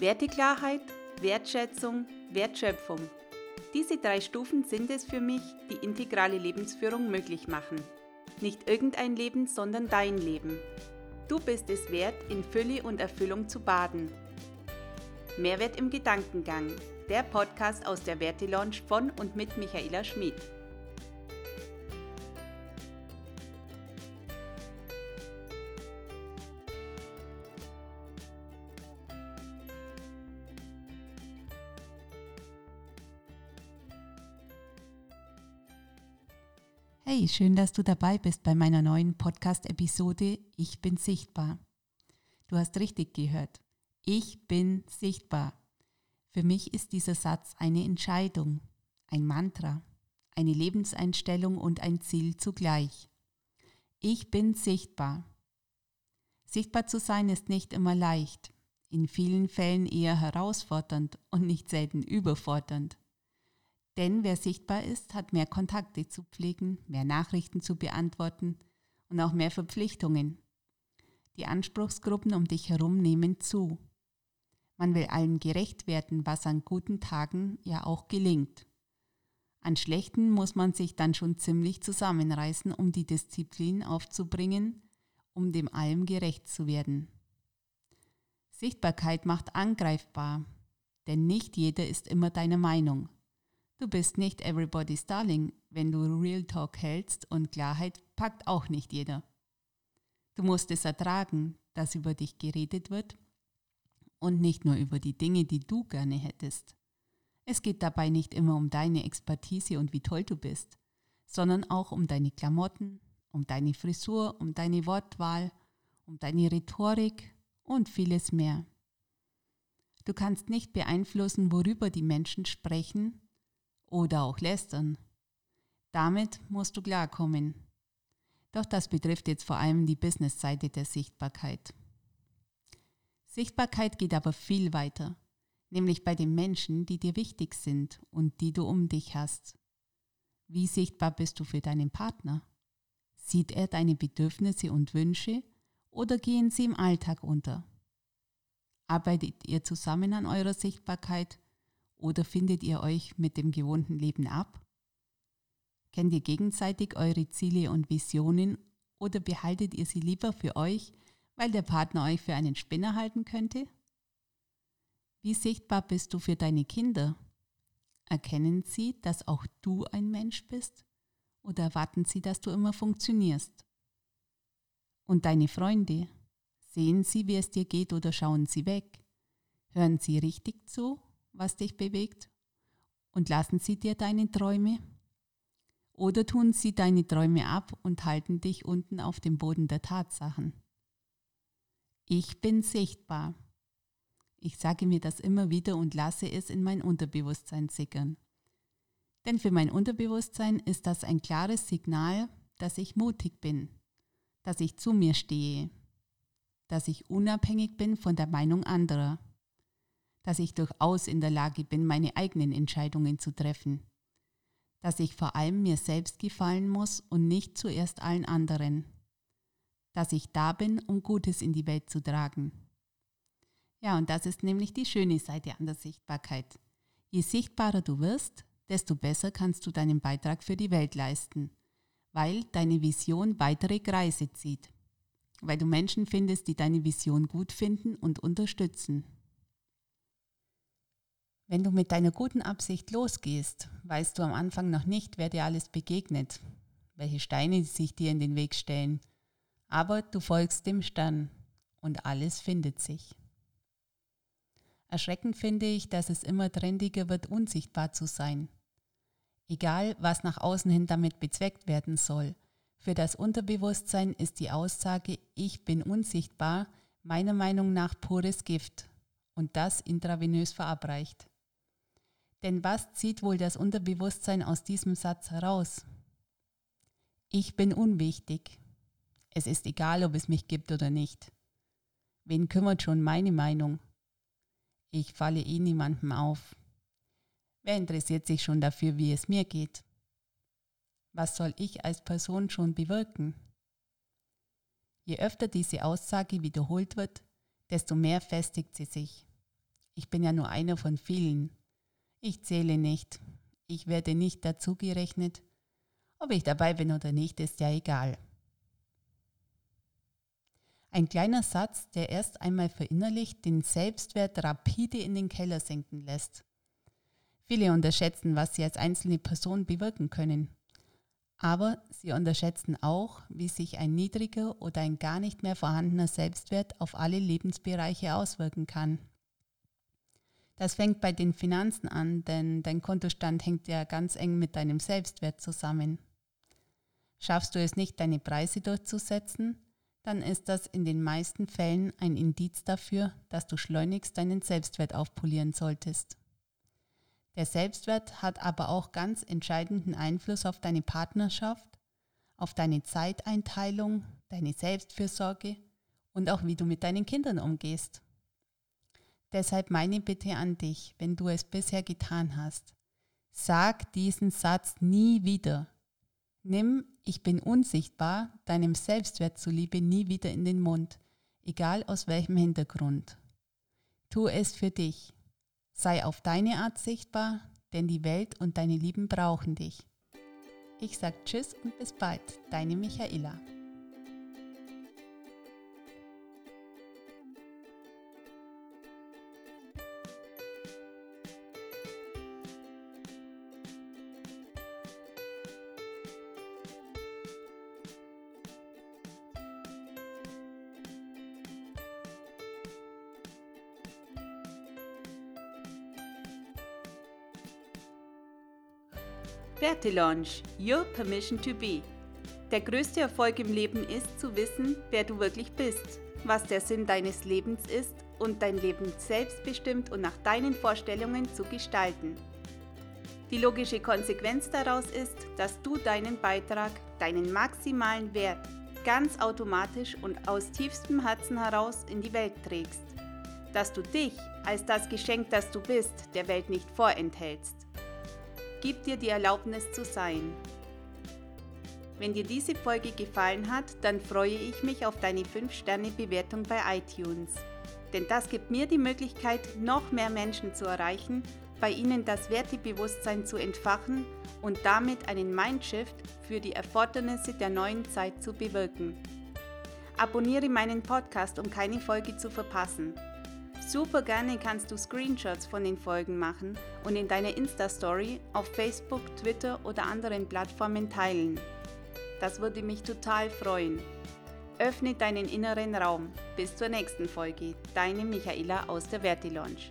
Werteklarheit, Wertschätzung, Wertschöpfung. Diese drei Stufen sind es für mich, die integrale Lebensführung möglich machen. Nicht irgendein Leben, sondern dein Leben. Du bist es wert, in Fülle und Erfüllung zu baden. Mehrwert im Gedankengang. Der Podcast aus der Werte Lounge von und mit Michaela Schmid. Hey, schön, dass du dabei bist bei meiner neuen Podcast-Episode Ich bin sichtbar. Du hast richtig gehört. Ich bin sichtbar. Für mich ist dieser Satz eine Entscheidung, ein Mantra, eine Lebenseinstellung und ein Ziel zugleich. Ich bin sichtbar. Sichtbar zu sein ist nicht immer leicht, in vielen Fällen eher herausfordernd und nicht selten überfordernd. Denn wer sichtbar ist, hat mehr Kontakte zu pflegen, mehr Nachrichten zu beantworten und auch mehr Verpflichtungen. Die Anspruchsgruppen um dich herum nehmen zu. Man will allem gerecht werden, was an guten Tagen ja auch gelingt. An schlechten muss man sich dann schon ziemlich zusammenreißen, um die Disziplin aufzubringen, um dem allem gerecht zu werden. Sichtbarkeit macht angreifbar, denn nicht jeder ist immer deiner Meinung. Du bist nicht everybody's darling, wenn du Real Talk hältst und Klarheit packt auch nicht jeder. Du musst es ertragen, dass über dich geredet wird und nicht nur über die Dinge, die du gerne hättest. Es geht dabei nicht immer um deine Expertise und wie toll du bist, sondern auch um deine Klamotten, um deine Frisur, um deine Wortwahl, um deine Rhetorik und vieles mehr. Du kannst nicht beeinflussen, worüber die Menschen sprechen oder auch lästern. Damit musst du klarkommen. Doch das betrifft jetzt vor allem die Business-Seite der Sichtbarkeit. Sichtbarkeit geht aber viel weiter, nämlich bei den Menschen, die dir wichtig sind und die du um dich hast. Wie sichtbar bist du für deinen Partner? Sieht er deine Bedürfnisse und Wünsche oder gehen sie im Alltag unter? Arbeitet ihr zusammen an eurer Sichtbarkeit oder findet ihr euch mit dem gewohnten Leben ab? Kennt ihr gegenseitig eure Ziele und Visionen oder behaltet ihr sie lieber für euch, weil der Partner euch für einen Spinner halten könnte? Wie sichtbar bist du für deine Kinder? Erkennen sie, dass auch du ein Mensch bist? Oder erwarten sie, dass du immer funktionierst? Und deine Freunde? Sehen sie, wie es dir geht oder schauen sie weg? Hören sie richtig zu was dich bewegt? Und lassen sie dir deine Träume? Oder tun sie deine Träume ab und halten dich unten auf dem Boden der Tatsachen? Ich bin sichtbar. Ich sage mir das immer wieder und lasse es in mein Unterbewusstsein sickern. Denn für mein Unterbewusstsein ist das ein klares Signal, dass ich mutig bin, dass ich zu mir stehe, dass ich unabhängig bin von der Meinung anderer dass ich durchaus in der Lage bin, meine eigenen Entscheidungen zu treffen, dass ich vor allem mir selbst gefallen muss und nicht zuerst allen anderen, dass ich da bin, um Gutes in die Welt zu tragen. Ja, und das ist nämlich die schöne Seite an der Sichtbarkeit. Je sichtbarer du wirst, desto besser kannst du deinen Beitrag für die Welt leisten, weil deine Vision weitere Kreise zieht, weil du Menschen findest, die deine Vision gut finden und unterstützen. Wenn du mit deiner guten Absicht losgehst, weißt du am Anfang noch nicht, wer dir alles begegnet, welche Steine sich dir in den Weg stellen, aber du folgst dem Stern und alles findet sich. Erschreckend finde ich, dass es immer trendiger wird, unsichtbar zu sein. Egal, was nach außen hin damit bezweckt werden soll, für das Unterbewusstsein ist die Aussage, ich bin unsichtbar, meiner Meinung nach pures Gift und das intravenös verabreicht. Denn was zieht wohl das Unterbewusstsein aus diesem Satz heraus? Ich bin unwichtig. Es ist egal, ob es mich gibt oder nicht. Wen kümmert schon meine Meinung? Ich falle eh niemandem auf. Wer interessiert sich schon dafür, wie es mir geht? Was soll ich als Person schon bewirken? Je öfter diese Aussage wiederholt wird, desto mehr festigt sie sich. Ich bin ja nur einer von vielen. Ich zähle nicht. Ich werde nicht dazugerechnet. Ob ich dabei bin oder nicht, ist ja egal. Ein kleiner Satz, der erst einmal verinnerlicht den Selbstwert rapide in den Keller sinken lässt. Viele unterschätzen, was sie als einzelne Person bewirken können. Aber sie unterschätzen auch, wie sich ein niedriger oder ein gar nicht mehr vorhandener Selbstwert auf alle Lebensbereiche auswirken kann. Das fängt bei den Finanzen an, denn dein Kontostand hängt ja ganz eng mit deinem Selbstwert zusammen. Schaffst du es nicht, deine Preise durchzusetzen, dann ist das in den meisten Fällen ein Indiz dafür, dass du schleunigst deinen Selbstwert aufpolieren solltest. Der Selbstwert hat aber auch ganz entscheidenden Einfluss auf deine Partnerschaft, auf deine Zeiteinteilung, deine Selbstfürsorge und auch wie du mit deinen Kindern umgehst. Deshalb meine Bitte an dich, wenn du es bisher getan hast, sag diesen Satz nie wieder. Nimm Ich bin unsichtbar deinem Selbstwert zuliebe nie wieder in den Mund, egal aus welchem Hintergrund. Tu es für dich Sei auf deine Art sichtbar, denn die Welt und deine Lieben brauchen dich. Ich sag Tschüss und bis bald, deine Michaela. Werte Launch, Your Permission to Be. Der größte Erfolg im Leben ist zu wissen, wer du wirklich bist, was der Sinn deines Lebens ist und dein Leben selbstbestimmt und nach deinen Vorstellungen zu gestalten. Die logische Konsequenz daraus ist, dass du deinen Beitrag, deinen maximalen Wert ganz automatisch und aus tiefstem Herzen heraus in die Welt trägst. Dass du dich als das Geschenk, das du bist, der Welt nicht vorenthältst. Gib dir die Erlaubnis zu sein. Wenn dir diese Folge gefallen hat, dann freue ich mich auf deine 5-Sterne-Bewertung bei iTunes. Denn das gibt mir die Möglichkeit, noch mehr Menschen zu erreichen, bei ihnen das Wertebewusstsein zu entfachen und damit einen Mindshift für die Erfordernisse der neuen Zeit zu bewirken. Abonniere meinen Podcast, um keine Folge zu verpassen. Super gerne kannst du Screenshots von den Folgen machen und in deiner Insta-Story auf Facebook, Twitter oder anderen Plattformen teilen. Das würde mich total freuen. Öffne deinen inneren Raum. Bis zur nächsten Folge. Deine Michaela aus der Vertilaunch.